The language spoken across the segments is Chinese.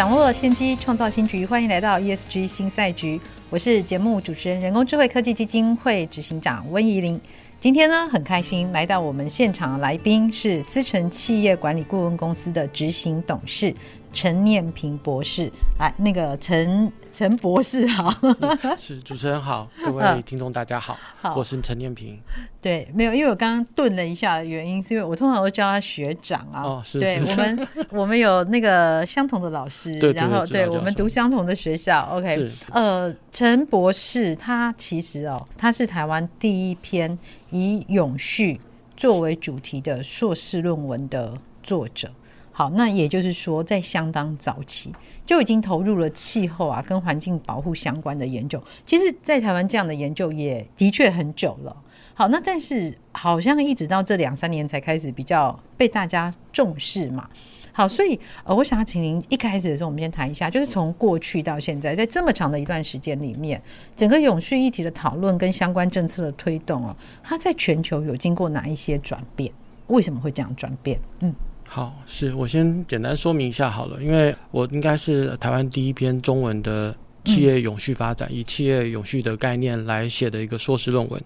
掌握先机，创造新局。欢迎来到 ESG 新赛局。我是节目主持人、人工智慧科技基金会执行长温怡玲。今天呢，很开心来到我们现场的来宾是思成企业管理顾问公司的执行董事陈念平博士。来，那个陈。陈博士好，是主持人好，各位听众大家好，好，我是陈念平。对，没有，因为我刚刚顿了一下，原因是因为我通常都叫他学长啊。哦，是，对，是我们 我们有那个相同的老师，对，然后对，我们读相同的学校。OK，呃，陈博士他其实哦，他是台湾第一篇以永续作为主题的硕士论文的作者。好，那也就是说，在相当早期就已经投入了气候啊跟环境保护相关的研究。其实，在台湾这样的研究也的确很久了。好，那但是好像一直到这两三年才开始比较被大家重视嘛。好，所以呃，我想要请您一开始的时候，我们先谈一下，就是从过去到现在，在这么长的一段时间里面，整个永续议题的讨论跟相关政策的推动哦，它在全球有经过哪一些转变？为什么会这样转变？嗯。好，是我先简单说明一下好了，因为我应该是台湾第一篇中文的企业永续发展，嗯、以企业永续的概念来写的一个硕士论文。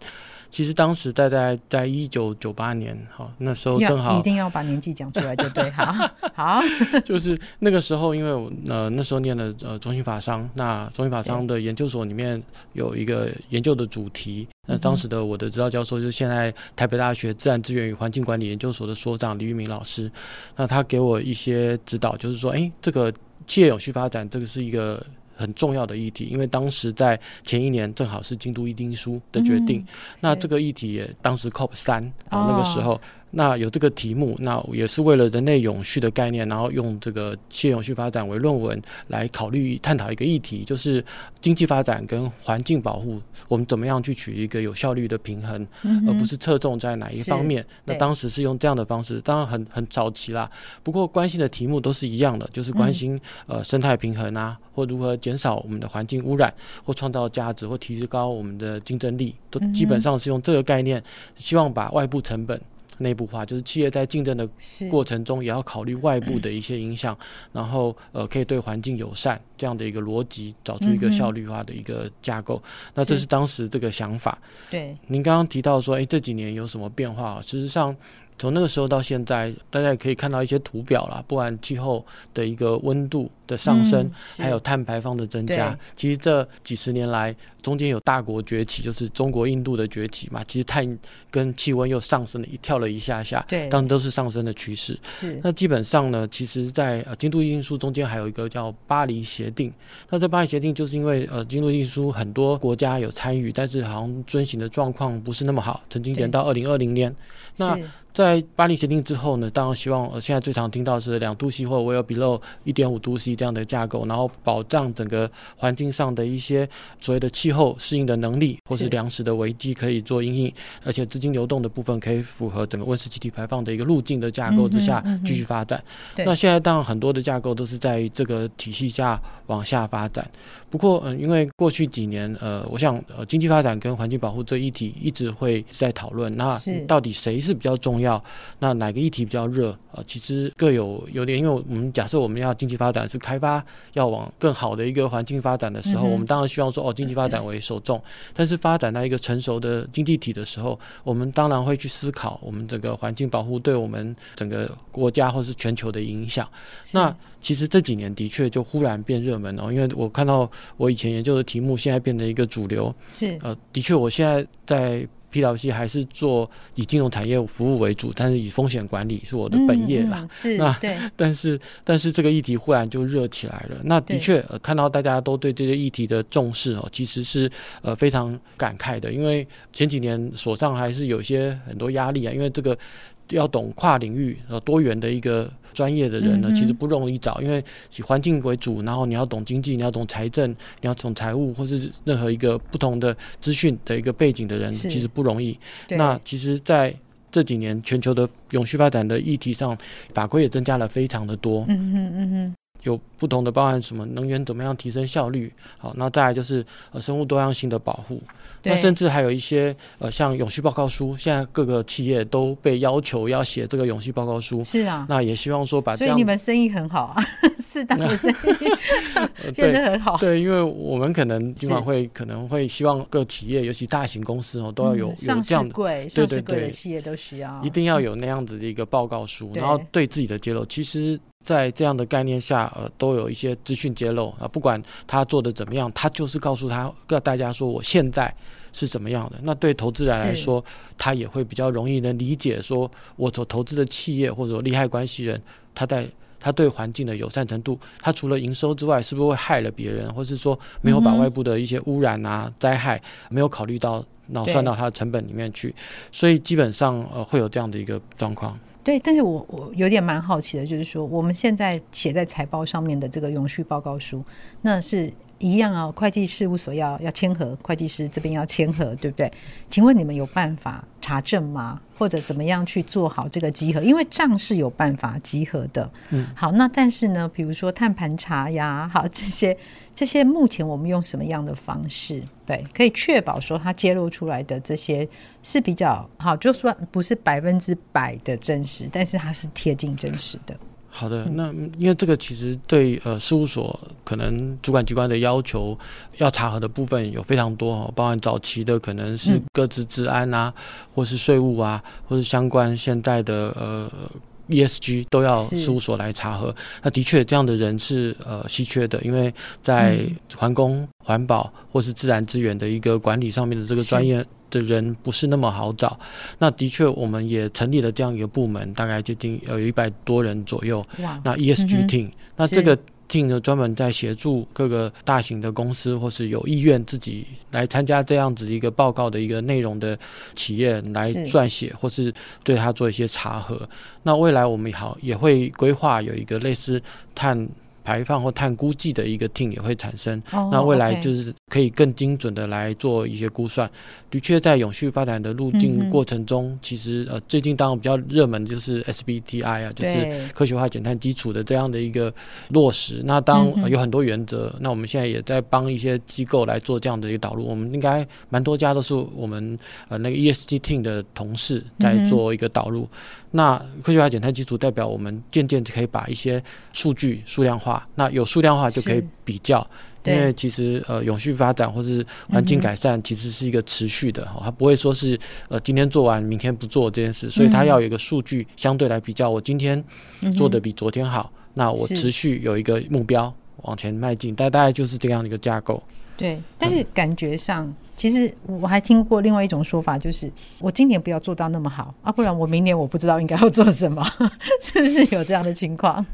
其实当时在在在一九九八年，好，那时候正好一定要把年纪讲出来，就对，好 好，就是那个时候，因为我呃那时候念了呃中兴法商，那中兴法商的研究所里面有一个研究的主题，那当时的我的指导教授就是现在台北大学自然资源与环境管理研究所的所长李玉明老师，那他给我一些指导，就是说，哎，这个企业永续发展，这个是一个。很重要的议题，因为当时在前一年正好是京都议定书的决定，嗯、那这个议题也当时 COP 三啊那个时候。那有这个题目，那也是为了人类永续的概念，然后用这个企业永续发展为论文来考虑探讨一个议题，就是经济发展跟环境保护，我们怎么样去取一个有效率的平衡，嗯、而不是侧重在哪一方面。那当时是用这样的方式，当然很很早期啦。不过关心的题目都是一样的，就是关心、嗯、呃生态平衡啊，或如何减少我们的环境污染，或创造价值，或提高我们的竞争力，都基本上是用这个概念，希望把外部成本。内部化，就是企业在竞争的过程中，也要考虑外部的一些影响，嗯，然后呃，可以对环境友善这样的一个逻辑，找出一个效率化的一个架构。嗯、那这是当时这个想法。对，您刚刚提到说，哎，这几年有什么变化？事实上。从那个时候到现在，大家也可以看到一些图表啦，不管气候的一个温度的上升，嗯、还有碳排放的增加。其实这几十年来，中间有大国崛起，就是中国、印度的崛起嘛。其实碳跟气温又上升了一跳了一下下，对，当然都是上升的趋势。是。那基本上呢，其实在呃京都议定书中间还有一个叫巴黎协定。那这巴黎协定就是因为呃京都议定书很多国家有参与，但是好像遵循的状况不是那么好，曾经延到二零二零年。那在巴黎协定之后呢，当然希望呃，现在最常听到是两度 C 或 well below 一点五度 C 这样的架构，然后保障整个环境上的一些所谓的气候适应的能力，或是粮食的危机可以做因应，而且资金流动的部分可以符合整个温室气体排放的一个路径的架构之下继续发展。那现在当然很多的架构都是在这个体系下往下发展。不过嗯，因为过去几年呃，我想呃经济发展跟环境保护这一题一直会在讨论，那到底谁是比较重要？要那哪个议题比较热？呃，其实各有优点，因为我们假设我们要经济发展是开发要往更好的一个环境发展的时候，嗯、我们当然希望说哦，经济发展为首重。但是发展到一个成熟的经济体的时候，我们当然会去思考我们整个环境保护对我们整个国家或是全球的影响。那其实这几年的确就忽然变热门哦，因为我看到我以前研究的题目现在变成一个主流。是呃，的确，我现在在。PwC 还是做以金融产业服务为主，但是以风险管理是我的本业啦。嗯嗯、是，那对，但是但是这个议题忽然就热起来了。那的确、呃、看到大家都对这些议题的重视哦，其实是呃非常感慨的，因为前几年所上还是有些很多压力啊，因为这个要懂跨领域呃多元的一个专业的人呢，嗯、其实不容易找，因为以环境为主，然后你要懂经济，你要懂财政，你要懂财务，或是任何一个不同的资讯的一个背景的人，其实不容易。那其实，在这几年全球的永续发展的议题上，法规也增加了非常的多。嗯嗯嗯哼。有不同的包含什么能源怎么样提升效率？好，那再来就是呃生物多样性的保护。那甚至还有一些呃像永续报告书，现在各个企业都被要求要写这个永续报告书。是啊，那也希望说把这样。所以你们生意很好啊，四大的生意 变得很好。对，因为我们可能今晚会可能会希望各企业，尤其大型公司哦，都要有、嗯、有这样的对上市柜的企业都需要，一定要有那样子的一个报告书，然后对自己的揭露，其实。在这样的概念下，呃，都有一些资讯揭露啊，不管他做的怎么样，他就是告诉他，告大家说我现在是怎么样的。那对投资人来说，他也会比较容易能理解，说我所投资的企业或者利害关系人，他在他对环境的友善程度，他除了营收之外，是不是会害了别人，或是说没有把外部的一些污染啊、嗯、灾害没有考虑到，然后算到他的成本里面去，所以基本上呃会有这样的一个状况。对，但是我我有点蛮好奇的，就是说我们现在写在财报上面的这个永续报告书，那是一样啊，会计事务所要要签合，会计师这边要签合，对不对？请问你们有办法查证吗？或者怎么样去做好这个集合？因为账是有办法集合的。嗯，好，那但是呢，比如说碳盘查呀，好这些这些，目前我们用什么样的方式，对，可以确保说它揭露出来的这些是比较好，就算不是百分之百的真实，但是它是贴近真实的。好的，那因为这个其实对呃事务所可能主管机关的要求要查核的部分有非常多哦，包含早期的可能是各自治安啊，嗯、或是税务啊，或是相关现在的呃 ESG 都要事务所来查核。那的确这样的人是呃稀缺的，因为在环工、环保或是自然资源的一个管理上面的这个专业。的人不是那么好找，那的确我们也成立了这样一个部门，大概接近有一百多人左右。哇，那 ESG team，、嗯、那这个 team 呢，专门在协助各个大型的公司或是有意愿自己来参加这样子一个报告的一个内容的企业来撰写，或是对他做一些查核。那未来我们也好也会规划有一个类似碳。排放或碳估计的一个 team 也会产生，oh, 那未来就是可以更精准的来做一些估算。的确，在永续发展的路径过程中，嗯、其实呃最近当然比较热门的就是 SBTI 啊，就是科学化减碳基础的这样的一个落实。那当、呃、有很多原则，那我们现在也在帮一些机构来做这样的一个导入。我们应该蛮多家都是我们呃那个 ESG team 的同事在做一个导入。嗯那科学化减碳基础代表我们渐渐可以把一些数据数量化，那有数量化就可以比较，因为其实呃永续发展或是环境改善其实是一个持续的，它不会说是呃今天做完明天不做这件事，所以它要有一个数据相对来比较，我今天做的比昨天好，那我持续有一个目标往前迈进，大大概就是这样的一个架构。对，但是感觉上。嗯其实我还听过另外一种说法，就是我今年不要做到那么好啊，不然我明年我不知道应该要做什么，是不是有这样的情况？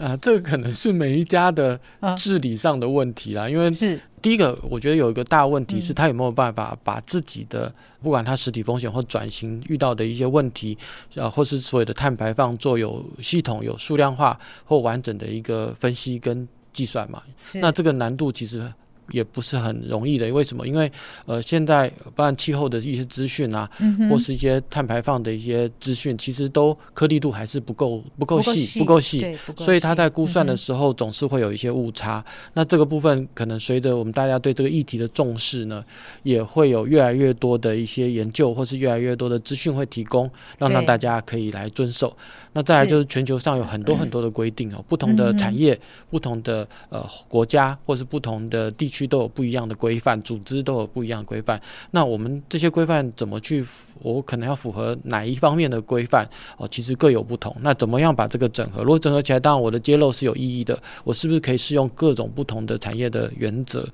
啊，这个可能是每一家的治理上的问题啦。因为是第一个，我觉得有一个大问题是，他有没有办法把自己的不管他实体风险或转型遇到的一些问题，啊，或是所谓的碳排放做有系统、有数量化或完整的一个分析跟计算嘛？那这个难度其实。也不是很容易的，为什么？因为呃，现在包含气候的一些资讯啊、嗯，或是一些碳排放的一些资讯，其实都颗粒度还是不够不够细，不够细，所以它在估算的时候总是会有一些误差、嗯。那这个部分可能随着我们大家对这个议题的重视呢，也会有越来越多的一些研究，或是越来越多的资讯会提供，让让大家可以来遵守。那再来就是全球上有很多很多的规定哦，不同的产业、嗯、不同的呃国家，或是不同的地区都有不一样的规范，组织都有不一样的规范。那我们这些规范怎么去？我可能要符合哪一方面的规范哦？其实各有不同。那怎么样把这个整合？如果整合起来，当然我的揭露是有意义的。我是不是可以适用各种不同的产业的原则？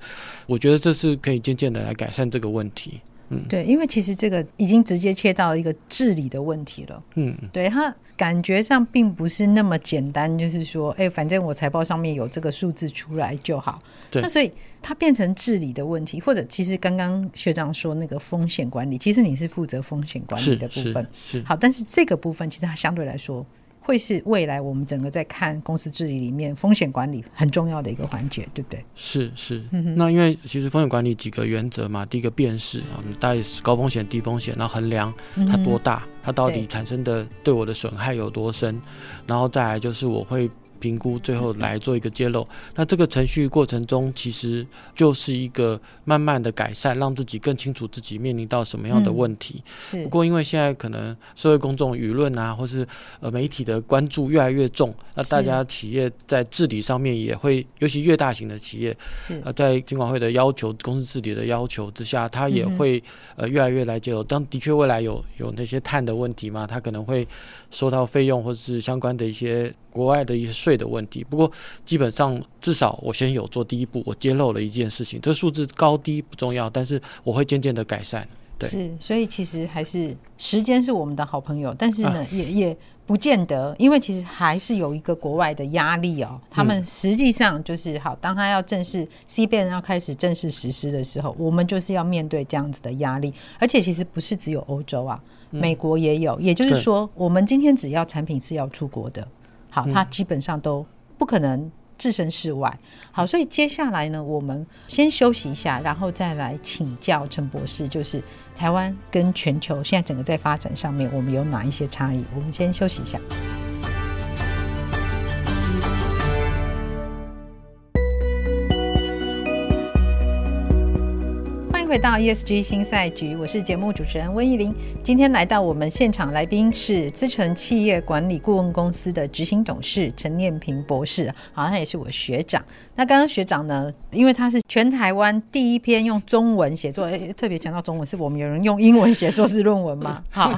我觉得这是可以渐渐的来改善这个问题。嗯，对，因为其实这个已经直接切到一个治理的问题了。嗯，对，它感觉上并不是那么简单，就是说，哎，反正我财报上面有这个数字出来就好。对，那所以它变成治理的问题，或者其实刚刚学长说那个风险管理，其实你是负责风险管理的部分。是，是，是。好，但是这个部分其实它相对来说会是未来我们整个在看公司治理里面风险管理很重要的一个环节，对不对？是是，嗯、那因为其实风险管理几个原则嘛，第一个辨识，我们大概是高风险、低风险，然后衡量它多大，嗯、它到底产生的对我的损害有多深，然后再来就是我会。评估最后来做一个揭露，那这个程序过程中其实就是一个慢慢的改善，让自己更清楚自己面临到什么样的问题。嗯、是。不过因为现在可能社会公众舆论啊，或是呃媒体的关注越来越重，那大家企业在治理上面也会，尤其越大型的企业，是呃在金管会的要求、公司治理的要求之下，它也会、嗯、呃越来越来揭露。当的确未来有有那些碳的问题嘛，它可能会收到费用或是相关的一些。国外的一些税的问题，不过基本上至少我先有做第一步，我揭露了一件事情，这数字高低不重要，但是我会渐渐的改善。对，是，所以其实还是时间是我们的好朋友，但是呢，啊、也也不见得，因为其实还是有一个国外的压力哦。他们实际上就是好，当他要正式 CBAM 要开始正式实施的时候，我们就是要面对这样子的压力，而且其实不是只有欧洲啊，美国也有，也就是说，我们今天只要产品是要出国的。好，他基本上都不可能置身事外。好，所以接下来呢，我们先休息一下，然后再来请教陈博士，就是台湾跟全球现在整个在发展上面，我们有哪一些差异？我们先休息一下。回到 ESG 新赛局，我是节目主持人温怡玲。今天来到我们现场来宾是资诚企业管理顾问公司的执行董事陈念平博士，好，他也是我学长。那刚刚学长呢，因为他是全台湾第一篇用中文写作，诶特别强调中文，是我们有人用英文写硕士论文吗？好，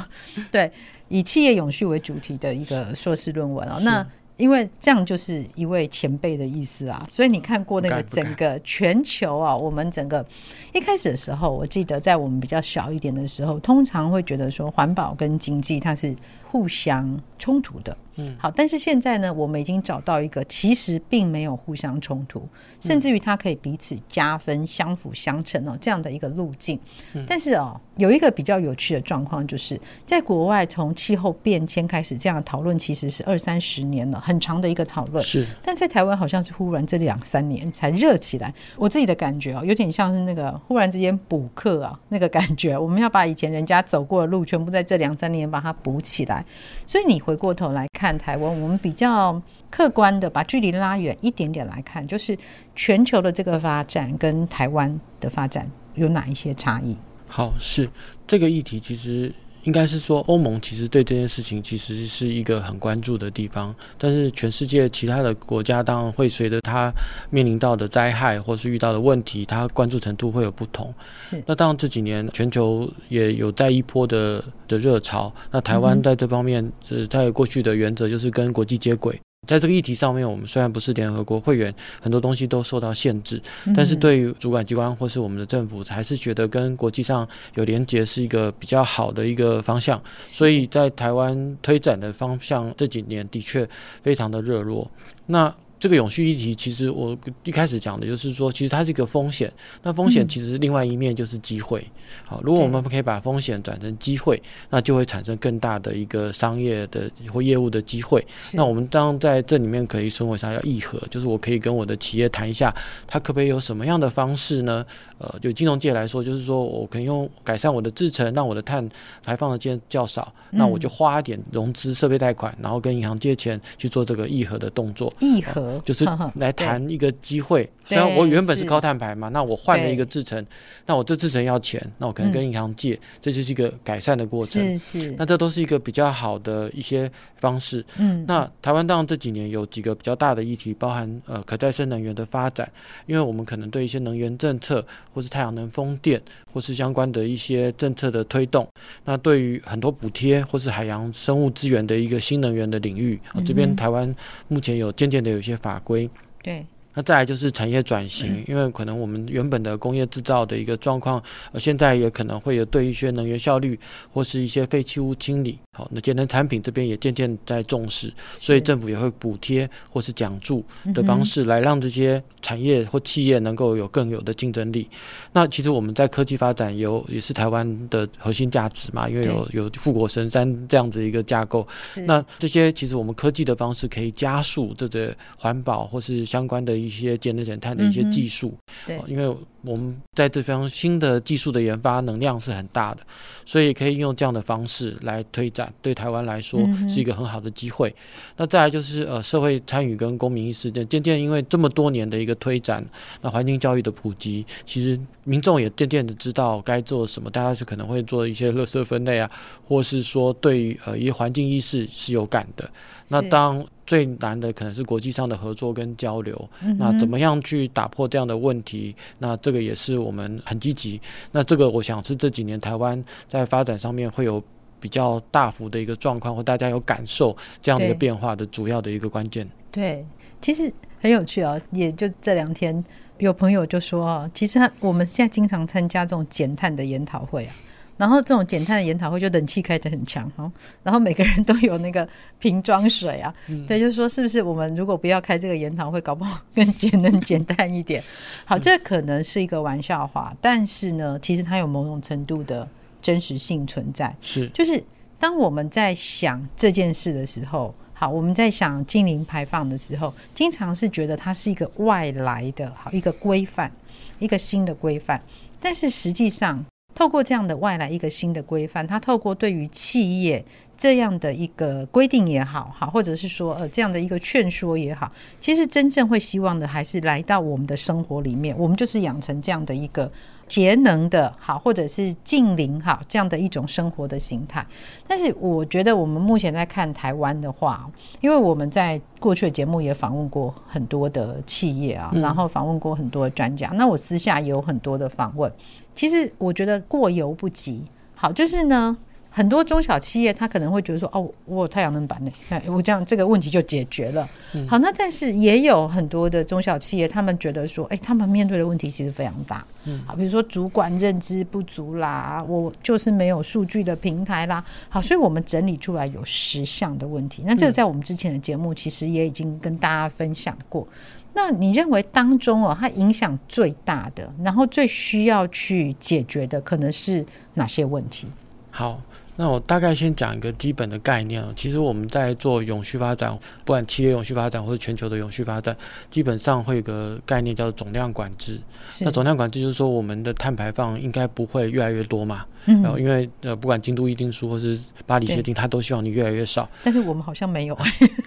对，以企业永续为主题的一个硕士论文哦。那因为这样就是一位前辈的意思啊，所以你看过那个整个全球啊，我们整个一开始的时候，我记得在我们比较小一点的时候，通常会觉得说环保跟经济它是互相冲突的。嗯，好，但是现在呢，我们已经找到一个其实并没有互相冲突，甚至于它可以彼此加分、相辅相成哦，这样的一个路径。但是哦，有一个比较有趣的状况，就是在国外从气候变迁开始这样的讨论，其实是二三十年了，很长的一个讨论。是，但在台湾好像是忽然这两三年才热起来。我自己的感觉哦，有点像是那个忽然之间补课啊，那个感觉，我们要把以前人家走过的路，全部在这两三年把它补起来。所以你回过头来看。台湾，我们比较客观的把距离拉远一点点来看，就是全球的这个发展跟台湾的发展有哪一些差异？好，是这个议题，其实。应该是说，欧盟其实对这件事情其实是一个很关注的地方，但是全世界其他的国家当然会随着它面临到的灾害或是遇到的问题，它关注程度会有不同。是，那当然这几年全球也有在一波的的热潮，那台湾在这方面，呃，在过去的原则就是跟国际接轨。在这个议题上面，我们虽然不是联合国会员，很多东西都受到限制，但是对于主管机关或是我们的政府，还是觉得跟国际上有连结是一个比较好的一个方向。所以在台湾推展的方向这几年的确非常的热络。那这个永续议题，其实我一开始讲的就是说，其实它是一个风险。那风险其实另外一面就是机会。好，如果我们可以把风险转成机会，那就会产生更大的一个商业的或业务的机会。那我们当在这里面可以称为啥？要议和，就是我可以跟我的企业谈一下，它可不可以有什么样的方式呢？呃，就金融界来说，就是说我可以用改善我的制程，让我的碳排放的件较少，那我就花一点融资设备贷款，然后跟银行借钱去做这个议和的动作。议合。就是来谈一个机会，虽然我原本是高碳排嘛，那我换了一个制程，那我这制程要钱，那我可能跟银行借，这就是一个改善的过程。是是，那这都是一个比较好的一些方式。嗯，那台湾当然这几年有几个比较大的议题，包含呃可再生能源的发展，因为我们可能对一些能源政策，或是太阳能、风电，或是相关的一些政策的推动，那对于很多补贴或是海洋生物资源的一个新能源的领域，这边台湾目前有渐渐的有一些。法规。对，那再来就是产业转型，嗯、因为可能我们原本的工业制造的一个状况，呃，现在也可能会有对一些能源效率或是一些废弃物清理，好，那节能产品这边也渐渐在重视，所以政府也会补贴或是奖助的方式来让这些产业或企业能够有更有的竞争力。那其实我们在科技发展有也是台湾的核心价值嘛，因为有有富国神山这样子一个架构，那这些其实我们科技的方式可以加速这个环保或是相关的。一些节能减碳的一些技术，对，因为我们在这方新的技术的研发能量是很大的，所以可以用这样的方式来推展，对台湾来说是一个很好的机会。那再来就是呃社会参与跟公民意识，渐渐因为这么多年的一个推展，那环境教育的普及，其实民众也渐渐的知道该做什么，大家是可能会做一些垃圾分类啊，或是说对于呃一些环境意识是有感的。那当最难的可能是国际上的合作跟交流，嗯、那怎么样去打破这样的问题？那这个也是我们很积极。那这个我想是这几年台湾在发展上面会有比较大幅的一个状况，或大家有感受这样的一个变化的主要的一个关键。对，其实很有趣哦。也就这两天有朋友就说啊，其实他我们现在经常参加这种减碳的研讨会啊。然后这种减碳的研讨会就冷气开得很强哈，然后每个人都有那个瓶装水啊，嗯、对，就是说是不是我们如果不要开这个研讨会，搞不好更节能减碳一点？好，这可能是一个玩笑话，但是呢，其实它有某种程度的真实性存在。是，就是当我们在想这件事的时候，好，我们在想净零排放的时候，经常是觉得它是一个外来的好一个规范，一个新的规范，但是实际上。透过这样的外来一个新的规范，它透过对于企业这样的一个规定也好，好，或者是说呃这样的一个劝说也好，其实真正会希望的还是来到我们的生活里面，我们就是养成这样的一个。节能的好，或者是近邻好，这样的一种生活的形态。但是，我觉得我们目前在看台湾的话，因为我们在过去的节目也访问过很多的企业啊，然后访问过很多的专家。那我私下也有很多的访问。其实，我觉得过犹不及。好，就是呢。很多中小企业，他可能会觉得说：“哦，我有太阳能板呢，我这样这个问题就解决了。嗯”好，那但是也有很多的中小企业，他们觉得说：“哎，他们面对的问题其实非常大。”嗯，好，比如说主管认知不足啦，我就是没有数据的平台啦。好，所以我们整理出来有十项的问题。那这个在我们之前的节目其实也已经跟大家分享过。那你认为当中哦，它影响最大的，然后最需要去解决的，可能是哪些问题？好。那我大概先讲一个基本的概念。其实我们在做永续发展，不管企业永续发展或者全球的永续发展，基本上会有个概念叫做总量管制。那总量管制就是说，我们的碳排放应该不会越来越多嘛。嗯，然后因为呃，不管京都议定书或是巴黎协定，它都希望你越来越少。但是我们好像没有。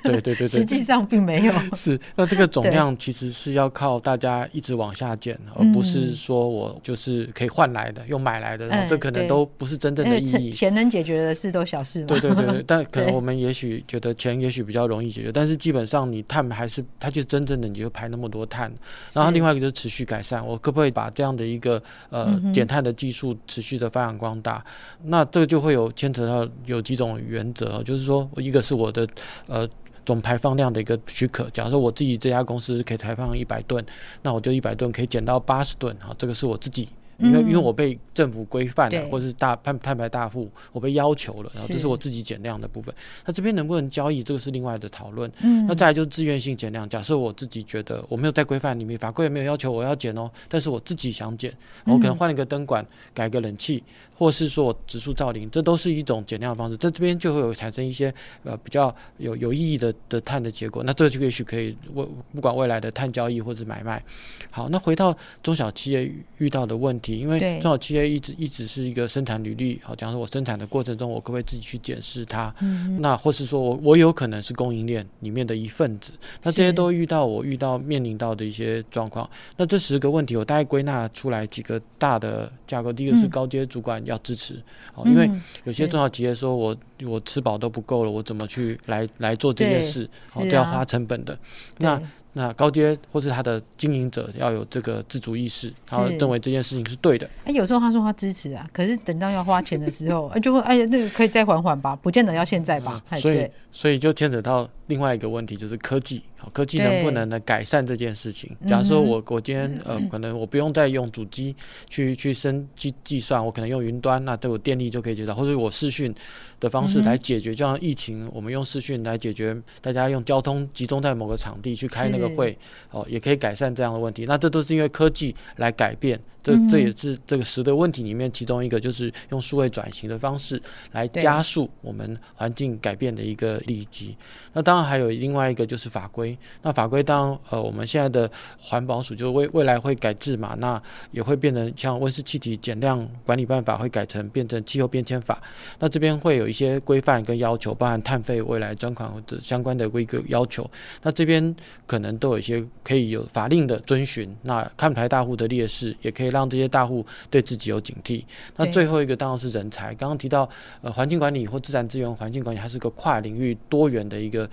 对对对对，实际上并没有。是，那这个总量其实是要靠大家一直往下减，而不是说我就是可以换来的，用买来的，这可能都不是真正的意义。钱能解决的事都小事嘛。对对对对，但可能我们也许觉得钱也许比较容易解决，但是基本上你碳还是它就真正的你就排那么多碳。然后另外一个就是持续改善，我可不可以把这样的一个呃减碳的技术持续的发扬光光大，那这个就会有牵扯到有几种原则，就是说，一个是我的呃总排放量的一个许可。假如说我自己这家公司可以排放一百吨，那我就一百吨可以减到八十吨啊，这个是我自己。因为因为我被政府规范了，或者是大碳碳排大户，我被要求了，然后这是我自己减量的部分。那这边能不能交易，这个是另外的讨论。嗯，那再来就是自愿性减量。假设我自己觉得我没有在规范里面，法规也没有要求我要减哦，但是我自己想减，我可能换了一个灯管，改个冷气，或是说我植树造林，这都是一种减量的方式。在这边就会有产生一些呃比较有有意义的的碳的结果。那这就也许可以为不管未来的碳交易或者买卖。好，那回到中小企业遇到的问题。因为中小企业一直一直是一个生产履历，好，假如说我生产的过程中，我可不可以自己去检视它？嗯，那或是说我我有可能是供应链里面的一份子，那这些都遇到我遇到面临到的一些状况。那这十个问题，我大概归纳出来几个大的架构。第一个是高阶主管要支持，好，因为有些中小企业说我我吃饱都不够了，我怎么去来来做这件事？好，这要花成本的。那那高阶或是他的经营者要有这个自主意识，然后认为这件事情是对的。哎，有时候他说他支持啊，可是等到要花钱的时候，就会哎呀，那个可以再缓缓吧，不见得要现在吧。嗯、所以，所以就牵扯到另外一个问题，就是科技。好，科技能不能来改善这件事情？假如说我我今天呃，可能我不用再用主机去去生计计算，我可能用云端，那这个电力就可以减少，或者我视讯的方式来解决，就像疫情，我们用视讯来解决，大家用交通集中在某个场地去开那个会，哦，也可以改善这样的问题。那这都是因为科技来改变。这这也是这个十的问题里面其中一个，就是用数位转型的方式来加速我们环境改变的一个利基。那当然还有另外一个就是法规。那法规当然呃我们现在的环保署就未未来会改制嘛，那也会变成像温室气体减量管理办法会改成变成气候变迁法。那这边会有一些规范跟要求，包含碳费未来专款或者相关的规格要求。那这边可能都有一些可以有法令的遵循。那碳排大户的劣势也可以让这些大户对自己有警惕。那最后一个当然是人才。刚刚提到，呃，环境管理或自然资源环境管理，它是个跨领域多元的一个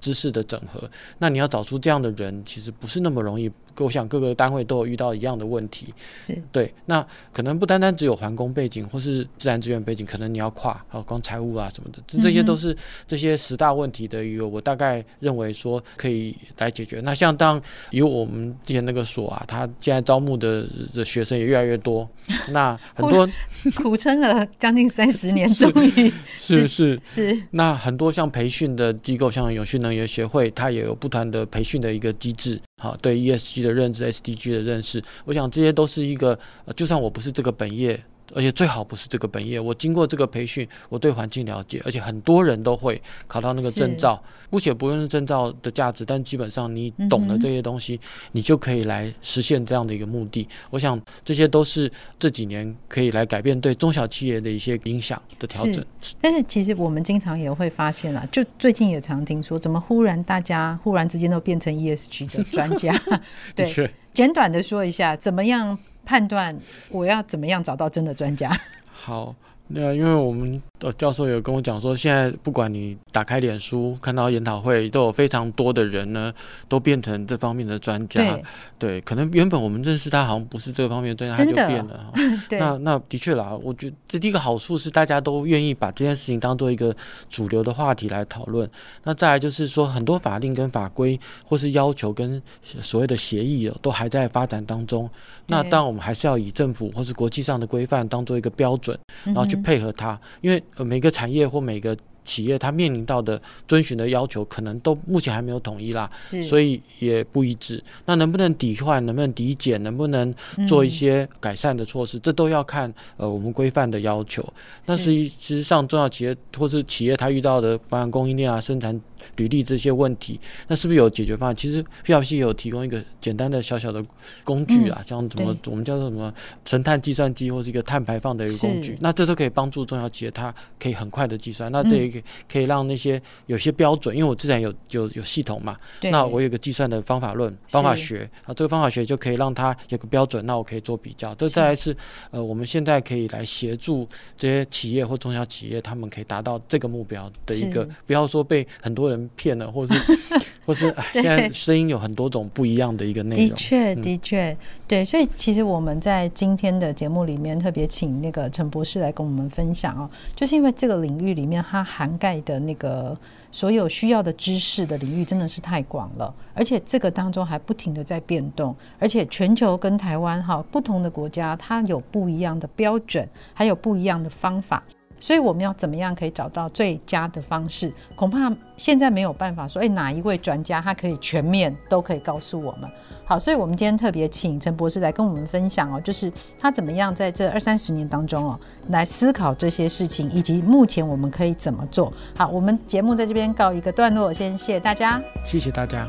知识的整合。那你要找出这样的人，其实不是那么容易。我想各个单位都有遇到一样的问题，是对。那可能不单单只有环工背景或是自然资源背景，可能你要跨啊，光财务啊什么的，这些都是这些十大问题的一个。我大概认为说可以来解决。那像当以我们之前那个所啊，他现在招募的的学生也越来越多，那很多 苦撑了将近三十年，终于是是是，是，那很多像培训的机构，像永续能源协会，它也有不断的培训的一个机制。好，对 ESG 的认知，SDG 的认识，我想这些都是一个，就算我不是这个本业。而且最好不是这个本业，我经过这个培训，我对环境了解，而且很多人都会考到那个证照。姑且不论是证照的价值，但基本上你懂了这些东西，嗯，你就可以来实现这样的一个目的。我想这些都是这几年可以来改变对中小企业的一些影响的调整。但是其实我们经常也会发现啊，就最近也常听说，怎么忽然大家忽然之间都变成 ESG 的专家？对，简短的说一下，怎么样？判断我要怎么样找到真的专家？好，那因为我们的教授有跟我讲说，现在不管你打开脸书看到研讨会，都有非常多的人呢，都变成这方面的专家。对，对，可能原本我们认识他好像不是这个方面的专家，他就变了。对，那那的确啦，我觉得这第一个好处是大家都愿意把这件事情当做一个主流的话题来讨论。那再来就是说，很多法令跟法规或是要求跟所谓的协议哦都还在发展当中。那当然，我们还是要以政府或是国际上的规范当做一个标准，然后去配合它。因为每个产业或每个企业，它面临到的遵循的要求，可能都目前还没有统一啦，所以也不一致。那能不能抵换，能不能抵减，能不能做一些改善的措施，这都要看呃我们规范的要求。那实际实上中小企业或是企业，它遇到的包含供应链啊、生产。履历这些问题，那是不是有解决方案？其实 PRC 有提供一个简单的小小的工具啊，嗯、像什么我们叫做什么成碳计算机，或是一个碳排放的一个工具。那这都可以帮助中小企业，它可以很快的计算。那这也可以可以让那些有些标准，因为我之前有有有系统嘛，那我有个计算的方法论方法学啊，这个方法学就可以让它有个标准，那我可以做比较。这再来是呃，我们现在可以来协助这些企业或中小企业，他们可以达到这个目标的一个，不要说被很多人骗了，或是，或是，现在声音有很多种不一样的一个内容。的确，的确，对。所以其实我们在今天的节目里面特别请那个陈博士来跟我们分享哦，就是因为这个领域里面它涵盖的那个所有需要的知识的领域真的是太广了，而且这个当中还不停的在变动，而且全球跟台湾哈不同的国家，它有不一样的标准，还有不一样的方法。所以我们要怎么样可以找到最佳的方式？恐怕现在没有办法说，哎，哪一位专家他可以全面都可以告诉我们。好，所以我们今天特别请陈博士来跟我们分享哦，就是他怎么样在这二三十年当中哦，来思考这些事情，以及目前我们可以怎么做。好，我们节目在这边告一个段落，先谢谢大家，谢谢大家。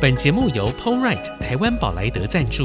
本节目由 POREIT 台湾宝莱德赞助。